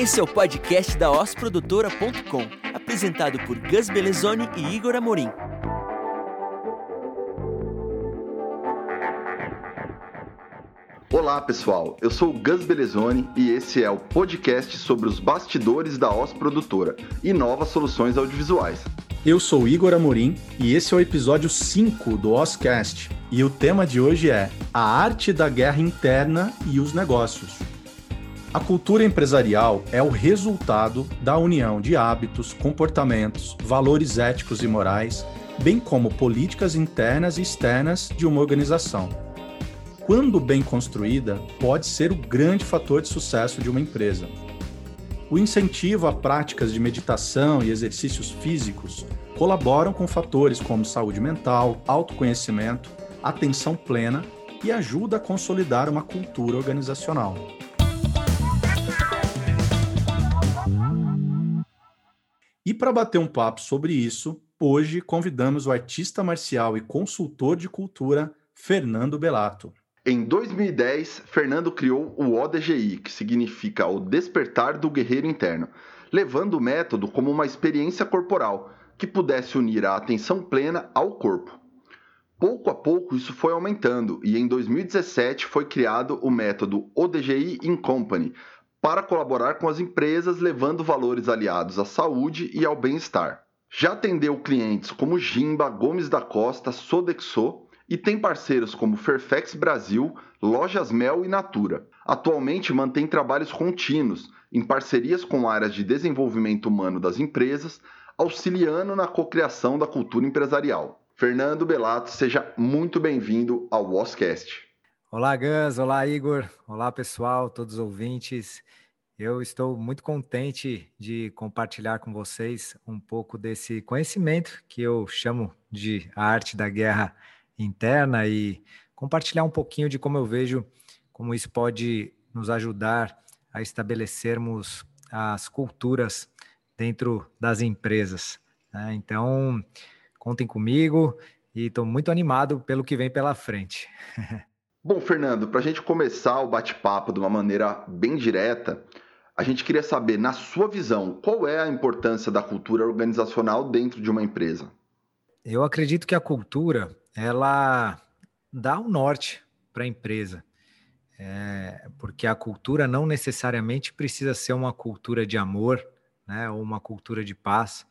Esse é o podcast da osprodutora.com, apresentado por Gus Belezoni e Igor Amorim. Olá pessoal, eu sou o Gus Belezoni e esse é o podcast sobre os bastidores da Os Produtora e novas soluções audiovisuais. Eu sou Igor Amorim e esse é o episódio 5 do Oscast. E o tema de hoje é a arte da guerra interna e os negócios. A cultura empresarial é o resultado da união de hábitos, comportamentos, valores éticos e morais, bem como políticas internas e externas de uma organização. Quando bem construída, pode ser o grande fator de sucesso de uma empresa. O incentivo a práticas de meditação e exercícios físicos colaboram com fatores como saúde mental, autoconhecimento, atenção plena e ajuda a consolidar uma cultura organizacional. Para bater um papo sobre isso, hoje convidamos o artista marcial e consultor de cultura Fernando Belato. Em 2010, Fernando criou o ODGI, que significa o despertar do guerreiro interno, levando o método como uma experiência corporal que pudesse unir a atenção plena ao corpo. Pouco a pouco isso foi aumentando e em 2017 foi criado o método ODGI in Company para colaborar com as empresas levando valores aliados à saúde e ao bem-estar. Já atendeu clientes como Gimba, Gomes da Costa, Sodexo e tem parceiros como Fairfax Brasil, Lojas Mel e Natura. Atualmente mantém trabalhos contínuos em parcerias com áreas de desenvolvimento humano das empresas, auxiliando na cocriação da cultura empresarial. Fernando Belato, seja muito bem-vindo ao Wascast. Olá, Gus. Olá, Igor. Olá, pessoal, todos os ouvintes. Eu estou muito contente de compartilhar com vocês um pouco desse conhecimento que eu chamo de arte da guerra interna e compartilhar um pouquinho de como eu vejo como isso pode nos ajudar a estabelecermos as culturas dentro das empresas. Né? Então, contem comigo e estou muito animado pelo que vem pela frente. Bom, Fernando, para a gente começar o bate-papo de uma maneira bem direta, a gente queria saber, na sua visão, qual é a importância da cultura organizacional dentro de uma empresa? Eu acredito que a cultura ela dá um norte para a empresa, é, porque a cultura não necessariamente precisa ser uma cultura de amor, né, ou uma cultura de paz.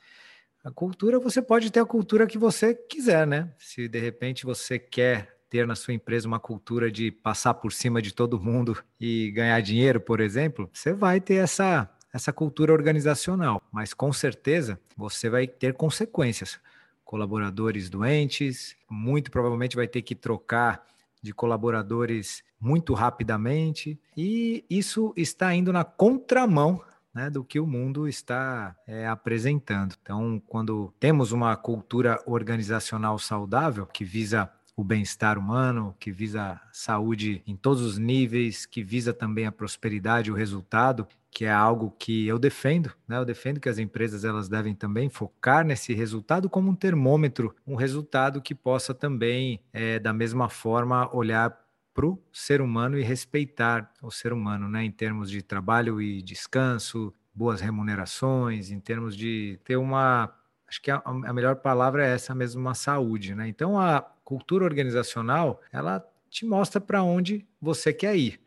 A cultura você pode ter a cultura que você quiser, né? Se de repente você quer ter na sua empresa uma cultura de passar por cima de todo mundo e ganhar dinheiro, por exemplo, você vai ter essa, essa cultura organizacional, mas com certeza você vai ter consequências. Colaboradores doentes, muito provavelmente vai ter que trocar de colaboradores muito rapidamente, e isso está indo na contramão né, do que o mundo está é, apresentando. Então, quando temos uma cultura organizacional saudável que visa o bem-estar humano, que visa a saúde em todos os níveis, que visa também a prosperidade, o resultado, que é algo que eu defendo, né? Eu defendo que as empresas elas devem também focar nesse resultado como um termômetro, um resultado que possa também, é, da mesma forma, olhar para o ser humano e respeitar o ser humano, né? Em termos de trabalho e descanso, boas remunerações, em termos de ter uma acho que a, a melhor palavra é essa mesmo, uma saúde, né? Então a cultura organizacional, ela te mostra para onde você quer ir.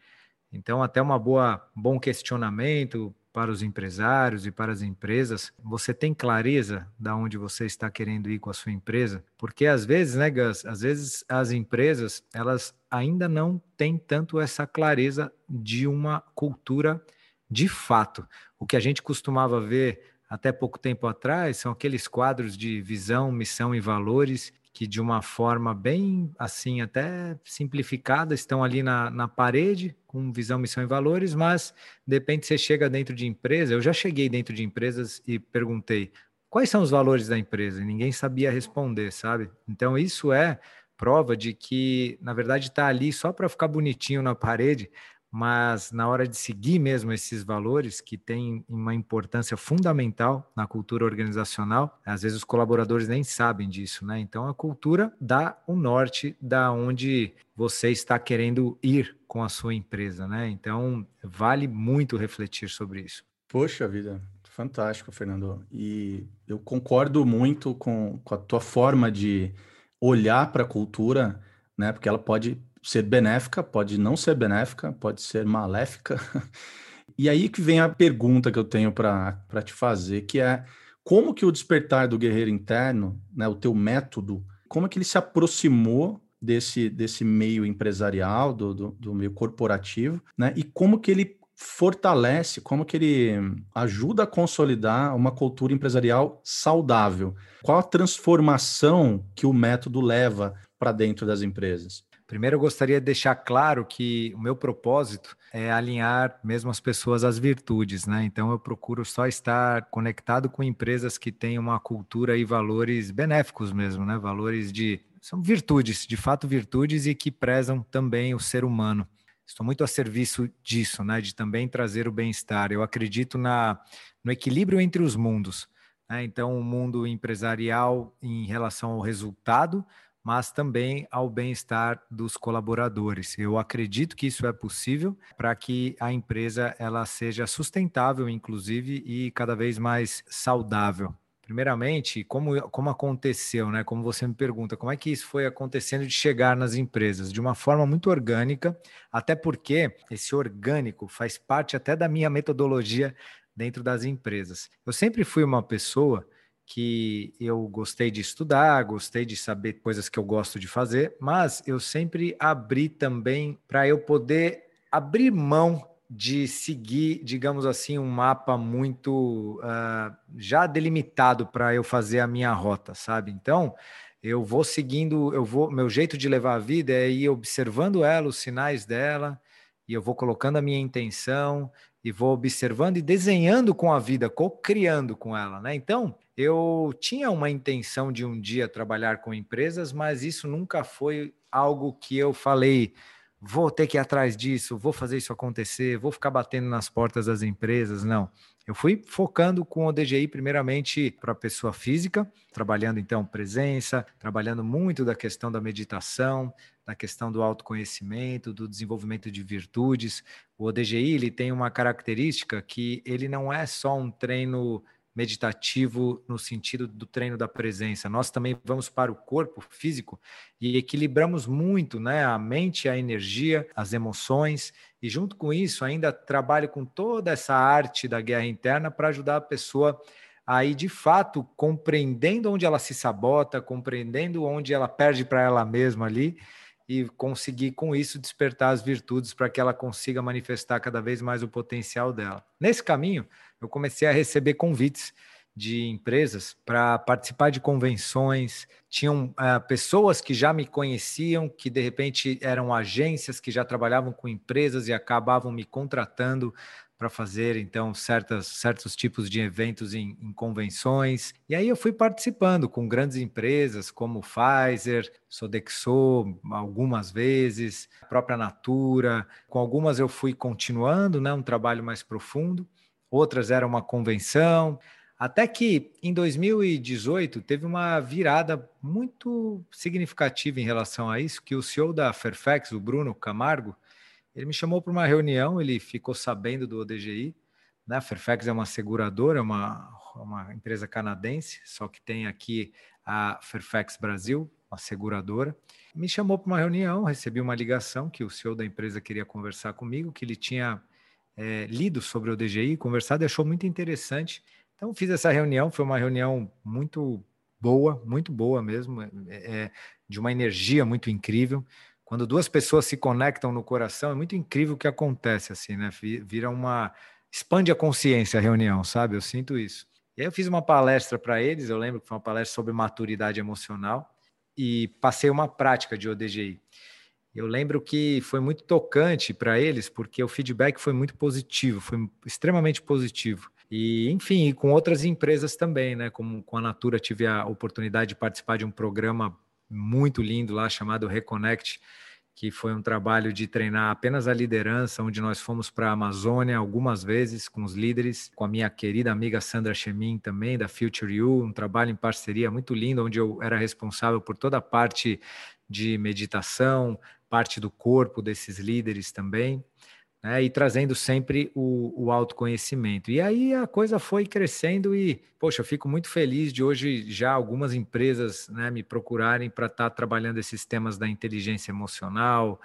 Então, até uma boa bom questionamento para os empresários e para as empresas, você tem clareza da onde você está querendo ir com a sua empresa? Porque às vezes, né, Gus, às vezes as empresas, elas ainda não têm tanto essa clareza de uma cultura de fato. O que a gente costumava ver até pouco tempo atrás, são aqueles quadros de visão, missão e valores que de uma forma bem assim, até simplificada, estão ali na, na parede, com visão, missão e valores, mas de repente você chega dentro de empresa, eu já cheguei dentro de empresas e perguntei quais são os valores da empresa, e ninguém sabia responder, sabe? Então isso é prova de que, na verdade, está ali só para ficar bonitinho na parede, mas na hora de seguir mesmo esses valores que têm uma importância fundamental na cultura organizacional, às vezes os colaboradores nem sabem disso, né? Então a cultura dá o norte da onde você está querendo ir com a sua empresa, né? Então vale muito refletir sobre isso. Poxa vida, fantástico, Fernando. E eu concordo muito com, com a tua forma de olhar para a cultura, né? Porque ela pode ser benéfica, pode não ser benéfica, pode ser maléfica. E aí que vem a pergunta que eu tenho para te fazer, que é como que o despertar do guerreiro interno, né, o teu método, como é que ele se aproximou desse, desse meio empresarial, do, do, do meio corporativo, né, e como que ele fortalece, como que ele ajuda a consolidar uma cultura empresarial saudável? Qual a transformação que o método leva para dentro das empresas? Primeiro, eu gostaria de deixar claro que o meu propósito é alinhar mesmo as pessoas às virtudes, né? Então, eu procuro só estar conectado com empresas que têm uma cultura e valores benéficos mesmo, né? Valores de. São virtudes, de fato, virtudes e que prezam também o ser humano. Estou muito a serviço disso, né? De também trazer o bem-estar. Eu acredito na, no equilíbrio entre os mundos. Né? Então, o mundo empresarial em relação ao resultado, mas também ao bem-estar dos colaboradores. Eu acredito que isso é possível para que a empresa ela seja sustentável, inclusive, e cada vez mais saudável. Primeiramente, como, como aconteceu, né? Como você me pergunta, como é que isso foi acontecendo de chegar nas empresas? De uma forma muito orgânica, até porque esse orgânico faz parte até da minha metodologia dentro das empresas. Eu sempre fui uma pessoa que eu gostei de estudar, gostei de saber coisas que eu gosto de fazer, mas eu sempre abri também para eu poder abrir mão de seguir, digamos assim, um mapa muito uh, já delimitado para eu fazer a minha rota, sabe? Então, eu vou seguindo, eu vou, meu jeito de levar a vida é ir observando ela, os sinais dela, e eu vou colocando a minha intenção e vou observando e desenhando com a vida, co-criando com ela, né? Então, eu tinha uma intenção de um dia trabalhar com empresas, mas isso nunca foi algo que eu falei, vou ter que ir atrás disso, vou fazer isso acontecer, vou ficar batendo nas portas das empresas. Não. Eu fui focando com o DGI primeiramente para a pessoa física, trabalhando então presença, trabalhando muito da questão da meditação, da questão do autoconhecimento, do desenvolvimento de virtudes. O ODGI ele tem uma característica que ele não é só um treino meditativo no sentido do treino da presença. Nós também vamos para o corpo físico e equilibramos muito, né, a mente, a energia, as emoções e junto com isso ainda trabalho com toda essa arte da guerra interna para ajudar a pessoa a ir de fato compreendendo onde ela se sabota, compreendendo onde ela perde para ela mesma ali e conseguir com isso despertar as virtudes para que ela consiga manifestar cada vez mais o potencial dela. Nesse caminho, eu comecei a receber convites de empresas para participar de convenções. Tinham uh, pessoas que já me conheciam, que de repente eram agências que já trabalhavam com empresas e acabavam me contratando para fazer então certas, certos tipos de eventos em, em, convenções. E aí eu fui participando com grandes empresas como Pfizer, Sodexo, algumas vezes, a própria Natura. Com algumas eu fui continuando, né, um trabalho mais profundo. Outras eram uma convenção. Até que em 2018 teve uma virada muito significativa em relação a isso, que o CEO da Fairfax, o Bruno Camargo, ele me chamou para uma reunião, ele ficou sabendo do ODGI. Né? A Fairfax é uma seguradora, é uma, uma empresa canadense, só que tem aqui a Fairfax Brasil, uma seguradora. Me chamou para uma reunião, recebi uma ligação que o CEO da empresa queria conversar comigo, que ele tinha é, lido sobre o ODGI, conversado e achou muito interessante. Então, fiz essa reunião, foi uma reunião muito boa, muito boa mesmo, é, é, de uma energia muito incrível. Quando duas pessoas se conectam no coração, é muito incrível o que acontece, assim, né? Vira uma. expande a consciência a reunião, sabe? Eu sinto isso. E aí eu fiz uma palestra para eles, eu lembro que foi uma palestra sobre maturidade emocional, e passei uma prática de ODGI. Eu lembro que foi muito tocante para eles, porque o feedback foi muito positivo, foi extremamente positivo. E, enfim, com outras empresas também, né? Como com a Natura, tive a oportunidade de participar de um programa muito lindo lá chamado Reconnect, que foi um trabalho de treinar apenas a liderança, onde nós fomos para a Amazônia algumas vezes com os líderes, com a minha querida amiga Sandra Chemin também, da Future You, um trabalho em parceria muito lindo, onde eu era responsável por toda a parte de meditação, parte do corpo desses líderes também. Né, e trazendo sempre o, o, autoconhecimento. E aí a coisa foi crescendo e, poxa, eu fico muito feliz de hoje já algumas empresas né, me procurarem para estar tá trabalhando esses temas da inteligência emocional,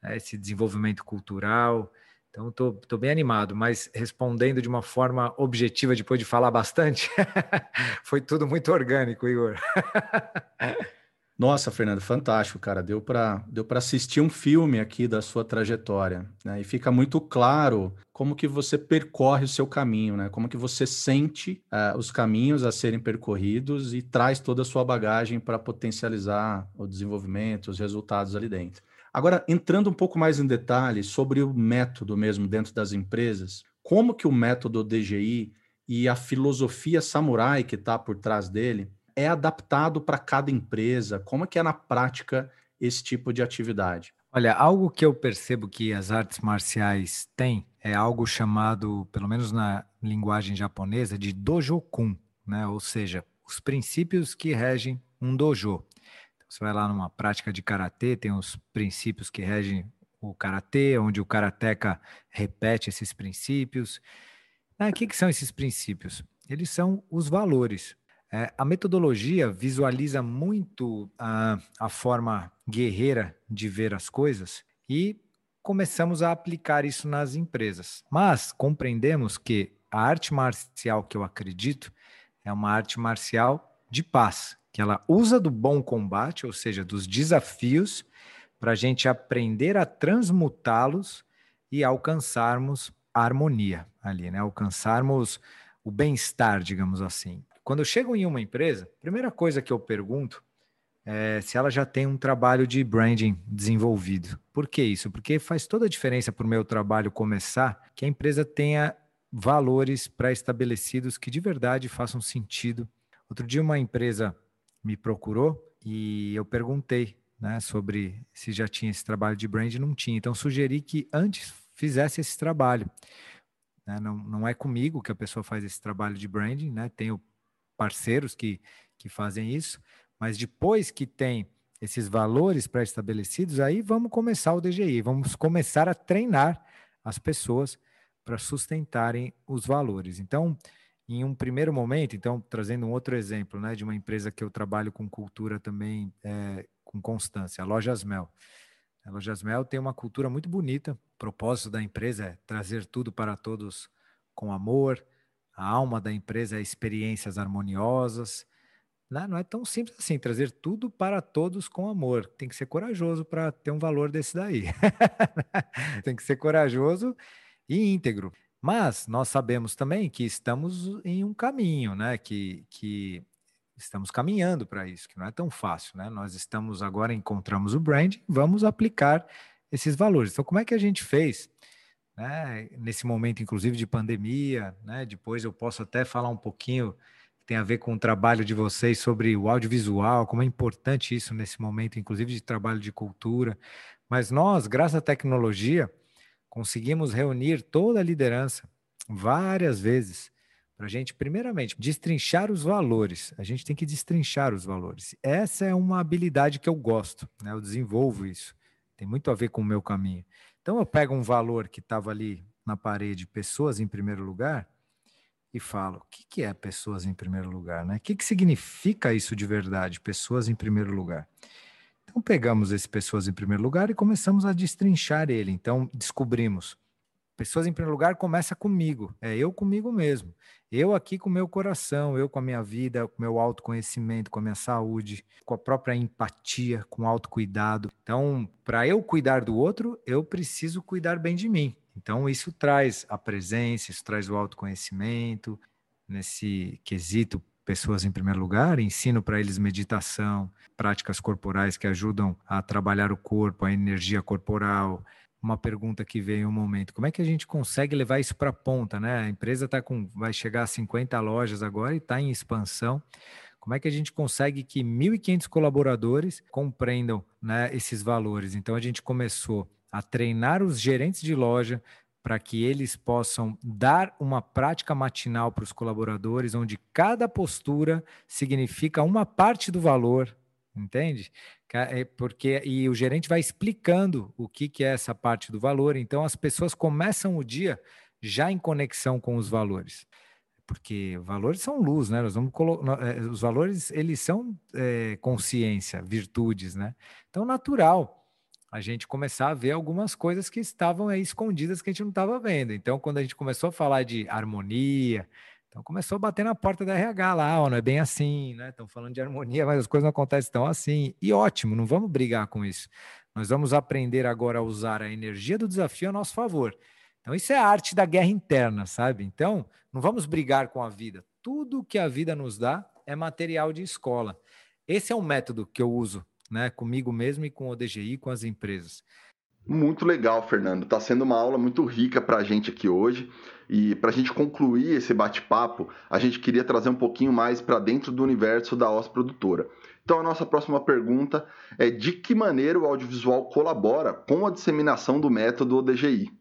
né, esse desenvolvimento cultural. Então, estou bem animado, mas respondendo de uma forma objetiva, depois de falar bastante, foi tudo muito orgânico, Igor. Nossa, Fernando, fantástico, cara. Deu para deu assistir um filme aqui da sua trajetória, né? E fica muito claro como que você percorre o seu caminho, né? Como que você sente uh, os caminhos a serem percorridos e traz toda a sua bagagem para potencializar o desenvolvimento, os resultados ali dentro. Agora, entrando um pouco mais em detalhes sobre o método mesmo dentro das empresas, como que o método DGI e a filosofia samurai que está por trás dele é adaptado para cada empresa? Como é que é na prática esse tipo de atividade? Olha, algo que eu percebo que as artes marciais têm é algo chamado, pelo menos na linguagem japonesa, de dojo-kun, né? Ou seja, os princípios que regem um dojo. Então, você vai lá numa prática de karatê, tem os princípios que regem o karatê, onde o karateca repete esses princípios. Ah, o que, que são esses princípios? Eles são os valores. É, a metodologia visualiza muito a, a forma guerreira de ver as coisas e começamos a aplicar isso nas empresas. Mas compreendemos que a arte marcial que eu acredito é uma arte marcial de paz, que ela usa do bom combate, ou seja, dos desafios, para a gente aprender a transmutá-los e alcançarmos a harmonia ali, né? Alcançarmos o bem-estar, digamos assim. Quando eu chego em uma empresa, primeira coisa que eu pergunto é se ela já tem um trabalho de branding desenvolvido. Por que isso? Porque faz toda a diferença para o meu trabalho começar que a empresa tenha valores pré-estabelecidos que de verdade façam sentido. Outro dia uma empresa me procurou e eu perguntei né, sobre se já tinha esse trabalho de branding, não tinha. Então sugeri que antes fizesse esse trabalho. Né? Não, não é comigo que a pessoa faz esse trabalho de branding, né? Tem o parceiros que, que fazem isso, mas depois que tem esses valores pré-estabelecidos, aí vamos começar o DGI, vamos começar a treinar as pessoas para sustentarem os valores. Então, em um primeiro momento, então, trazendo um outro exemplo, né, de uma empresa que eu trabalho com cultura também, é, com constância, a Lojas Mel. A Lojas Mel tem uma cultura muito bonita, o propósito da empresa é trazer tudo para todos com amor, a alma da empresa é experiências harmoniosas. Né? Não é tão simples assim, trazer tudo para todos com amor. Tem que ser corajoso para ter um valor desse daí. Tem que ser corajoso e íntegro. Mas nós sabemos também que estamos em um caminho, né? Que, que estamos caminhando para isso, que não é tão fácil, né? Nós estamos agora encontramos o brand, vamos aplicar esses valores. Então, como é que a gente fez? Né? nesse momento, inclusive, de pandemia. Né? Depois eu posso até falar um pouquinho que tem a ver com o trabalho de vocês sobre o audiovisual, como é importante isso nesse momento, inclusive de trabalho de cultura. Mas nós, graças à tecnologia, conseguimos reunir toda a liderança várias vezes para a gente, primeiramente, destrinchar os valores. A gente tem que destrinchar os valores. Essa é uma habilidade que eu gosto, né? eu desenvolvo isso. Tem muito a ver com o meu caminho. Então eu pego um valor que estava ali na parede, pessoas em primeiro lugar, e falo, o que, que é pessoas em primeiro lugar? Né? O que, que significa isso de verdade, pessoas em primeiro lugar? Então pegamos esse pessoas em primeiro lugar e começamos a destrinchar ele. Então descobrimos Pessoas em primeiro lugar começa comigo, é eu comigo mesmo. Eu aqui com o meu coração, eu com a minha vida, com o meu autoconhecimento, com a minha saúde, com a própria empatia, com o autocuidado. Então, para eu cuidar do outro, eu preciso cuidar bem de mim. Então, isso traz a presença, isso traz o autoconhecimento, nesse quesito pessoas em primeiro lugar, ensino para eles meditação, práticas corporais que ajudam a trabalhar o corpo, a energia corporal, uma pergunta que veio um momento. Como é que a gente consegue levar isso para a ponta, né? A empresa tá com, vai chegar a 50 lojas agora e está em expansão. Como é que a gente consegue que 1.500 colaboradores compreendam né, esses valores? Então a gente começou a treinar os gerentes de loja para que eles possam dar uma prática matinal para os colaboradores, onde cada postura significa uma parte do valor, entende? É porque e o gerente vai explicando o que, que é essa parte do valor. Então as pessoas começam o dia já em conexão com os valores, porque valores são luz, né? Nós vamos é, os valores eles são é, consciência, virtudes, né? Então natural a gente começar a ver algumas coisas que estavam aí escondidas que a gente não estava vendo. Então quando a gente começou a falar de harmonia então começou a bater na porta da RH lá, ó, não é bem assim, né? Estão falando de harmonia, mas as coisas não acontecem tão assim. E ótimo, não vamos brigar com isso. Nós vamos aprender agora a usar a energia do desafio a nosso favor. Então isso é a arte da guerra interna, sabe? Então não vamos brigar com a vida. Tudo que a vida nos dá é material de escola. Esse é um método que eu uso, né, comigo mesmo e com o DGI, com as empresas. Muito legal, Fernando. Está sendo uma aula muito rica para a gente aqui hoje. E para a gente concluir esse bate-papo, a gente queria trazer um pouquinho mais para dentro do universo da OS Produtora. Então, a nossa próxima pergunta é de que maneira o audiovisual colabora com a disseminação do método ODGI?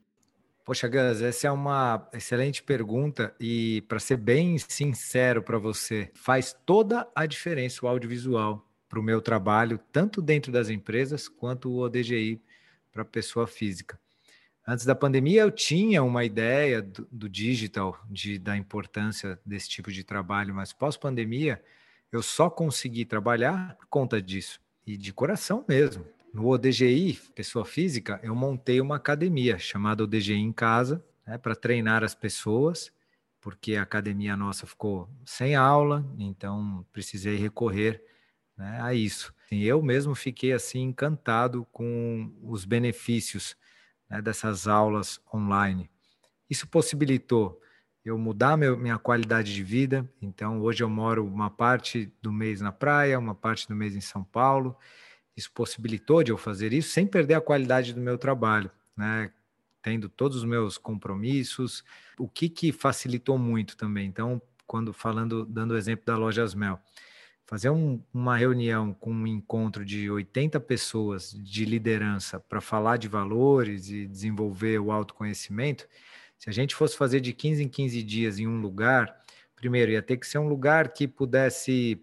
Poxa, Gus, essa é uma excelente pergunta e, para ser bem sincero para você, faz toda a diferença o audiovisual para o meu trabalho, tanto dentro das empresas quanto o ODGI para pessoa física. Antes da pandemia, eu tinha uma ideia do, do digital, de, da importância desse tipo de trabalho, mas pós-pandemia, eu só consegui trabalhar por conta disso, e de coração mesmo. No ODGI, pessoa física, eu montei uma academia chamada ODGI em Casa, né, para treinar as pessoas, porque a academia nossa ficou sem aula, então precisei recorrer né, a isso. Eu mesmo fiquei assim encantado com os benefícios né, dessas aulas online. Isso possibilitou eu mudar meu, minha qualidade de vida. Então, hoje eu moro uma parte do mês na praia, uma parte do mês em São Paulo. Isso possibilitou de eu fazer isso sem perder a qualidade do meu trabalho, né? Tendo todos os meus compromissos. O que que facilitou muito também? Então, quando falando, dando o exemplo da Lojas Mel, fazer um, uma reunião com um encontro de 80 pessoas de liderança para falar de valores e desenvolver o autoconhecimento, se a gente fosse fazer de 15 em 15 dias em um lugar, primeiro ia ter que ser um lugar que pudesse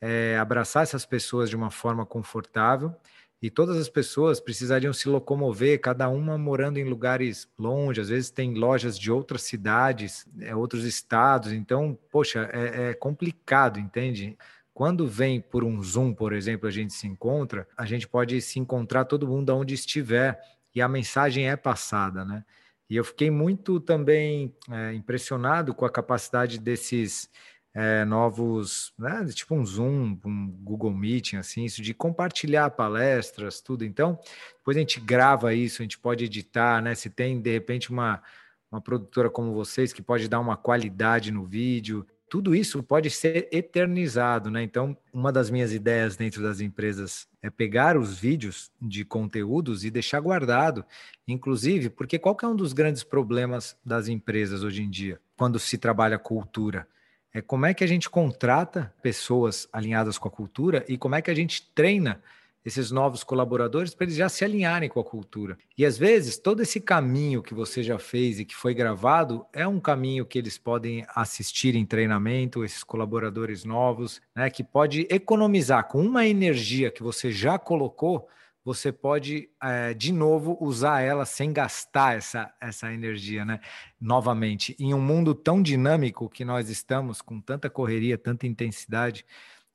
é, abraçar essas pessoas de uma forma confortável e todas as pessoas precisariam se locomover, cada uma morando em lugares longe, às vezes tem lojas de outras cidades, é, outros estados, então, poxa, é, é complicado, entende? Quando vem por um Zoom, por exemplo, a gente se encontra, a gente pode se encontrar todo mundo onde estiver e a mensagem é passada, né? E eu fiquei muito também é, impressionado com a capacidade desses é, novos, né, tipo um Zoom, um Google Meeting, assim, isso de compartilhar palestras, tudo. Então, depois a gente grava isso, a gente pode editar, né? Se tem de repente uma, uma produtora como vocês que pode dar uma qualidade no vídeo, tudo isso pode ser eternizado, né? Então, uma das minhas ideias dentro das empresas é pegar os vídeos de conteúdos e deixar guardado, inclusive, porque qual é um dos grandes problemas das empresas hoje em dia, quando se trabalha cultura? É como é que a gente contrata pessoas alinhadas com a cultura e como é que a gente treina esses novos colaboradores para eles já se alinharem com a cultura. E às vezes, todo esse caminho que você já fez e que foi gravado é um caminho que eles podem assistir em treinamento, esses colaboradores novos, né, que pode economizar com uma energia que você já colocou. Você pode, é, de novo, usar ela sem gastar essa, essa energia, né? Novamente, em um mundo tão dinâmico que nós estamos, com tanta correria, tanta intensidade,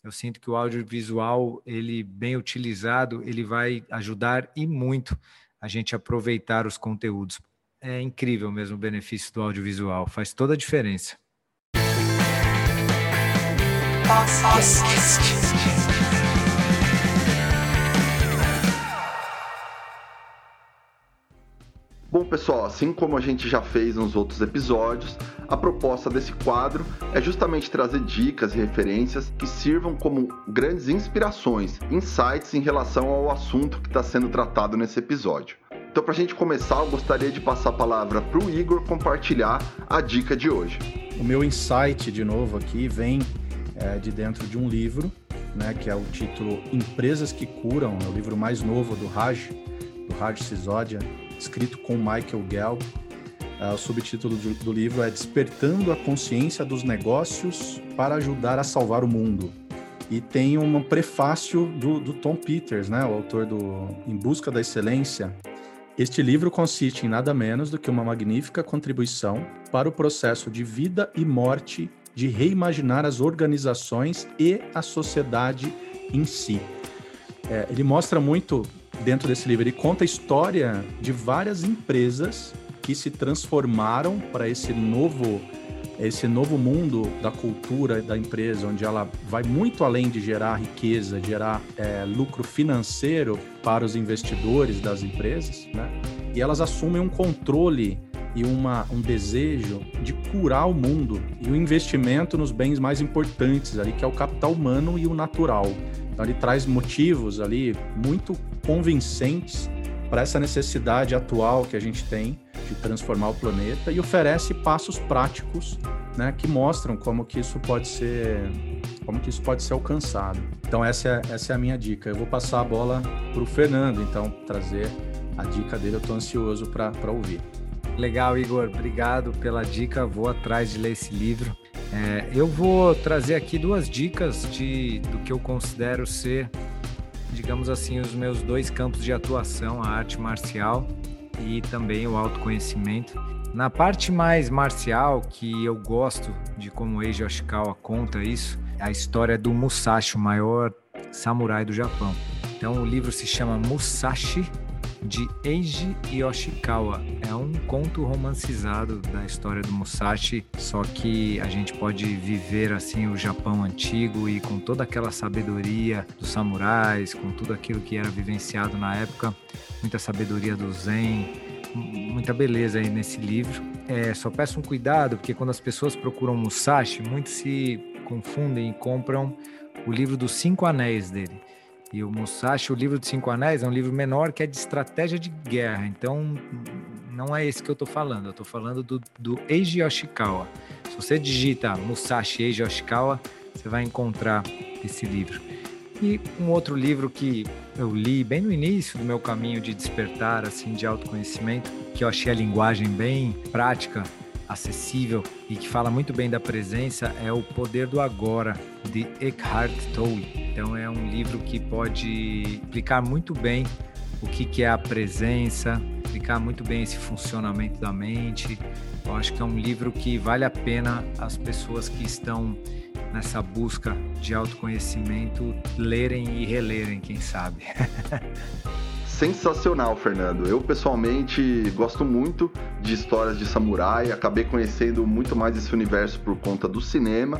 eu sinto que o audiovisual, ele bem utilizado, ele vai ajudar e muito a gente aproveitar os conteúdos. É incrível mesmo o benefício do audiovisual, faz toda a diferença. Bom, pessoal, assim como a gente já fez nos outros episódios, a proposta desse quadro é justamente trazer dicas e referências que sirvam como grandes inspirações, insights em relação ao assunto que está sendo tratado nesse episódio. Então, para a gente começar, eu gostaria de passar a palavra para o Igor compartilhar a dica de hoje. O meu insight, de novo, aqui vem é, de dentro de um livro, né, que é o título Empresas que Curam, é o livro mais novo do Raj, do Raj Sisodia, escrito com Michael Gell. Uh, o subtítulo do, do livro é Despertando a Consciência dos Negócios para Ajudar a Salvar o Mundo. e tem um prefácio do, do Tom Peters, né, o autor do Em Busca da Excelência. Este livro consiste em nada menos do que uma magnífica contribuição para o processo de vida e morte de reimaginar as organizações e a sociedade em si. É, ele mostra muito dentro desse livro, ele conta a história de várias empresas que se transformaram para esse novo esse novo mundo da cultura da empresa, onde ela vai muito além de gerar riqueza, gerar é, lucro financeiro para os investidores das empresas, né? E elas assumem um controle e uma, um desejo de curar o mundo e o investimento nos bens mais importantes ali, que é o capital humano e o natural. Então ele traz motivos ali muito convincentes para essa necessidade atual que a gente tem de transformar o planeta e oferece passos práticos, né, que mostram como que isso pode ser, como que isso pode ser alcançado. Então essa é, essa é a minha dica. Eu vou passar a bola para o Fernando, então trazer a dica dele. Eu estou ansioso para ouvir. Legal, Igor. Obrigado pela dica. Vou atrás de ler esse livro. É, eu vou trazer aqui duas dicas de, do que eu considero ser, digamos assim, os meus dois campos de atuação, a arte marcial e também o autoconhecimento. Na parte mais marcial, que eu gosto de como Eiji Yoshikawa conta isso, é a história do Musashi, o maior samurai do Japão. Então o livro se chama Musashi de Eiji Yoshikawa. É um conto romancizado da história do Musashi, só que a gente pode viver assim o Japão antigo e com toda aquela sabedoria dos samurais, com tudo aquilo que era vivenciado na época, muita sabedoria do Zen, muita beleza aí nesse livro. É, só peço um cuidado, porque quando as pessoas procuram Musashi, muitos se confundem e compram o livro dos Cinco Anéis dele. E o Musashi, o livro dos Cinco Anéis, é um livro menor que é de estratégia de guerra. Então, não é esse que eu estou falando. Eu estou falando do, do Eiji Yoshikawa. Se você digita Musashi Eiji Yoshikawa, você vai encontrar esse livro. E um outro livro que eu li bem no início do meu caminho de despertar, assim, de autoconhecimento, que eu achei a linguagem bem prática, acessível e que fala muito bem da presença é O Poder do Agora, de Eckhart Tolle. Então é um livro que pode explicar muito bem o que, é a presença, explicar muito bem esse funcionamento da mente. Eu acho que é um livro que vale a pena as pessoas que estão nessa busca de autoconhecimento lerem e relerem, quem sabe. sensacional, Fernando. Eu pessoalmente gosto muito de histórias de samurai, acabei conhecendo muito mais esse universo por conta do cinema.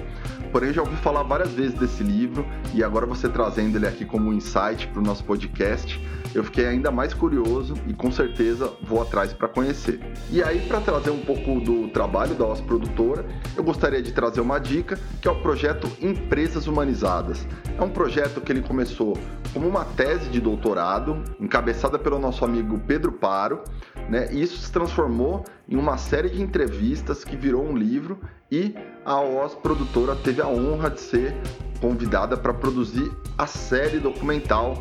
Porém, já ouvi falar várias vezes desse livro e agora você trazendo ele aqui como um insight para o nosso podcast, eu fiquei ainda mais curioso e com certeza vou atrás para conhecer. E aí, para trazer um pouco do trabalho da nossa produtora, eu gostaria de trazer uma dica que é o projeto Empresas Humanizadas. É um projeto que ele começou como uma tese de doutorado, encabeçada pelo nosso amigo Pedro Paro, né? E isso se transformou em uma série de entrevistas que virou um livro e a OS produtora teve a honra de ser convidada para produzir a série documental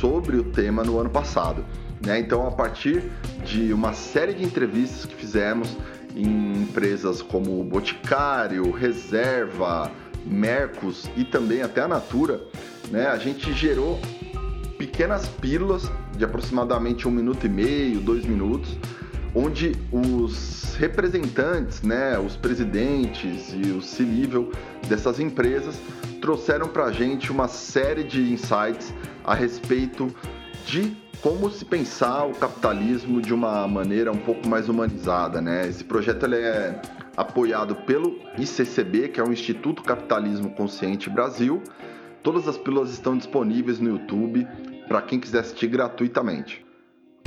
sobre o tema no ano passado. Né? Então, a partir de uma série de entrevistas que fizemos em empresas como Boticário, Reserva, Mercos e também até a Natura, né, a gente gerou pequenas pílulas de aproximadamente um minuto e meio, dois minutos, onde os representantes, né, os presidentes e o C-level dessas empresas trouxeram para a gente uma série de insights a respeito de como se pensar o capitalismo de uma maneira um pouco mais humanizada, né? Esse projeto ele é apoiado pelo ICCB, que é o Instituto Capitalismo Consciente Brasil. Todas as pílulas estão disponíveis no YouTube para quem quiser assistir gratuitamente.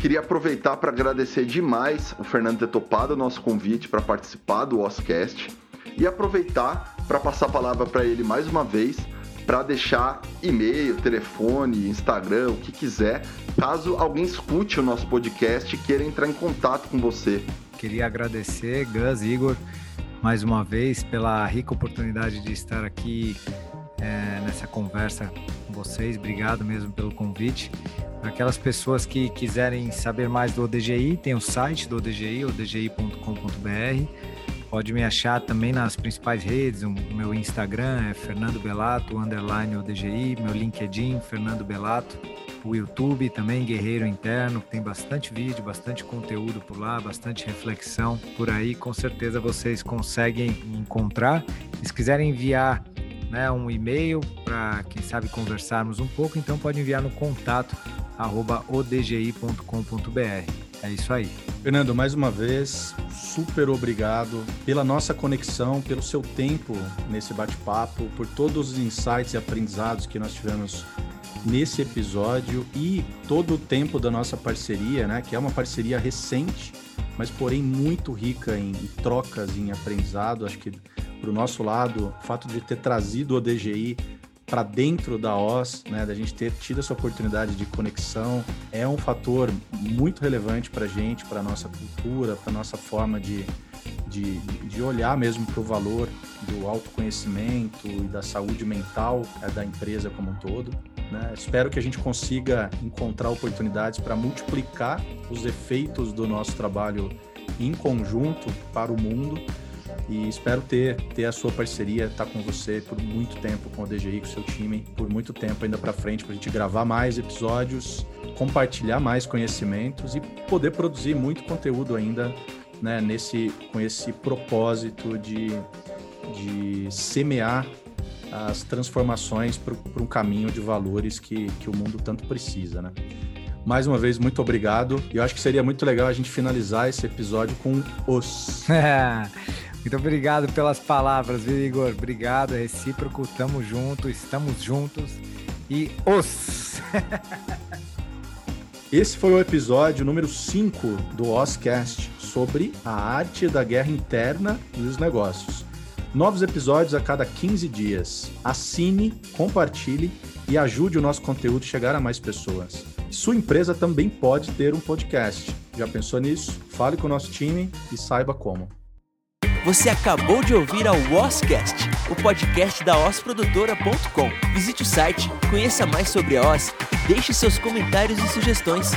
Queria aproveitar para agradecer demais o Fernando ter topado o nosso convite para participar do Oscast e aproveitar para passar a palavra para ele mais uma vez para deixar e-mail, telefone, Instagram, o que quiser, caso alguém escute o nosso podcast e queira entrar em contato com você. Queria agradecer, Gus, Igor, mais uma vez pela rica oportunidade de estar aqui é, nessa conversa com vocês. Obrigado mesmo pelo convite. Aquelas pessoas que quiserem saber mais do ODGI, tem o site do ODGI, odgi.com.br Pode me achar também nas principais redes. O meu Instagram é Fernando Belato, underline ODGI, meu LinkedIn, Fernando Belato. O YouTube também, Guerreiro Interno, tem bastante vídeo, bastante conteúdo por lá, bastante reflexão por aí. Com certeza vocês conseguem encontrar. Se quiserem enviar né, um e-mail para, quem sabe, conversarmos um pouco, então pode enviar no contato odgi.com.br. É isso aí. Fernando, mais uma vez, super obrigado pela nossa conexão, pelo seu tempo nesse bate-papo, por todos os insights e aprendizados que nós tivemos nesse episódio e todo o tempo da nossa parceria, né, que é uma parceria recente, mas porém muito rica em trocas, em aprendizado. Acho que para o nosso lado, o fato de ter trazido o DGI para dentro da OS, né, da gente ter tido essa oportunidade de conexão, é um fator muito relevante para a gente, para nossa cultura, para nossa forma de, de, de olhar mesmo para o valor do autoconhecimento e da saúde mental é, da empresa como um todo. Né? Espero que a gente consiga encontrar oportunidades para multiplicar os efeitos do nosso trabalho em conjunto para o mundo e espero ter, ter a sua parceria, estar tá com você por muito tempo, com o DGI, com o seu time, por muito tempo ainda para frente, para a gente gravar mais episódios, compartilhar mais conhecimentos e poder produzir muito conteúdo ainda né, nesse, com esse propósito de, de semear as transformações para um caminho de valores que, que o mundo tanto precisa, né? Mais uma vez, muito obrigado. E eu acho que seria muito legal a gente finalizar esse episódio com os. Muito obrigado pelas palavras, viu, Igor? Obrigado, é recíproco, tamo junto, estamos juntos e os. Esse foi o episódio número 5 do Oscast sobre a arte da guerra interna e os negócios. Novos episódios a cada 15 dias. Assine, compartilhe e ajude o nosso conteúdo a chegar a mais pessoas. Sua empresa também pode ter um podcast. Já pensou nisso? Fale com o nosso time e saiba como. Você acabou de ouvir ao Oscast, o podcast da osprodutora.com. Visite o site, conheça mais sobre a Os e deixe seus comentários e sugestões.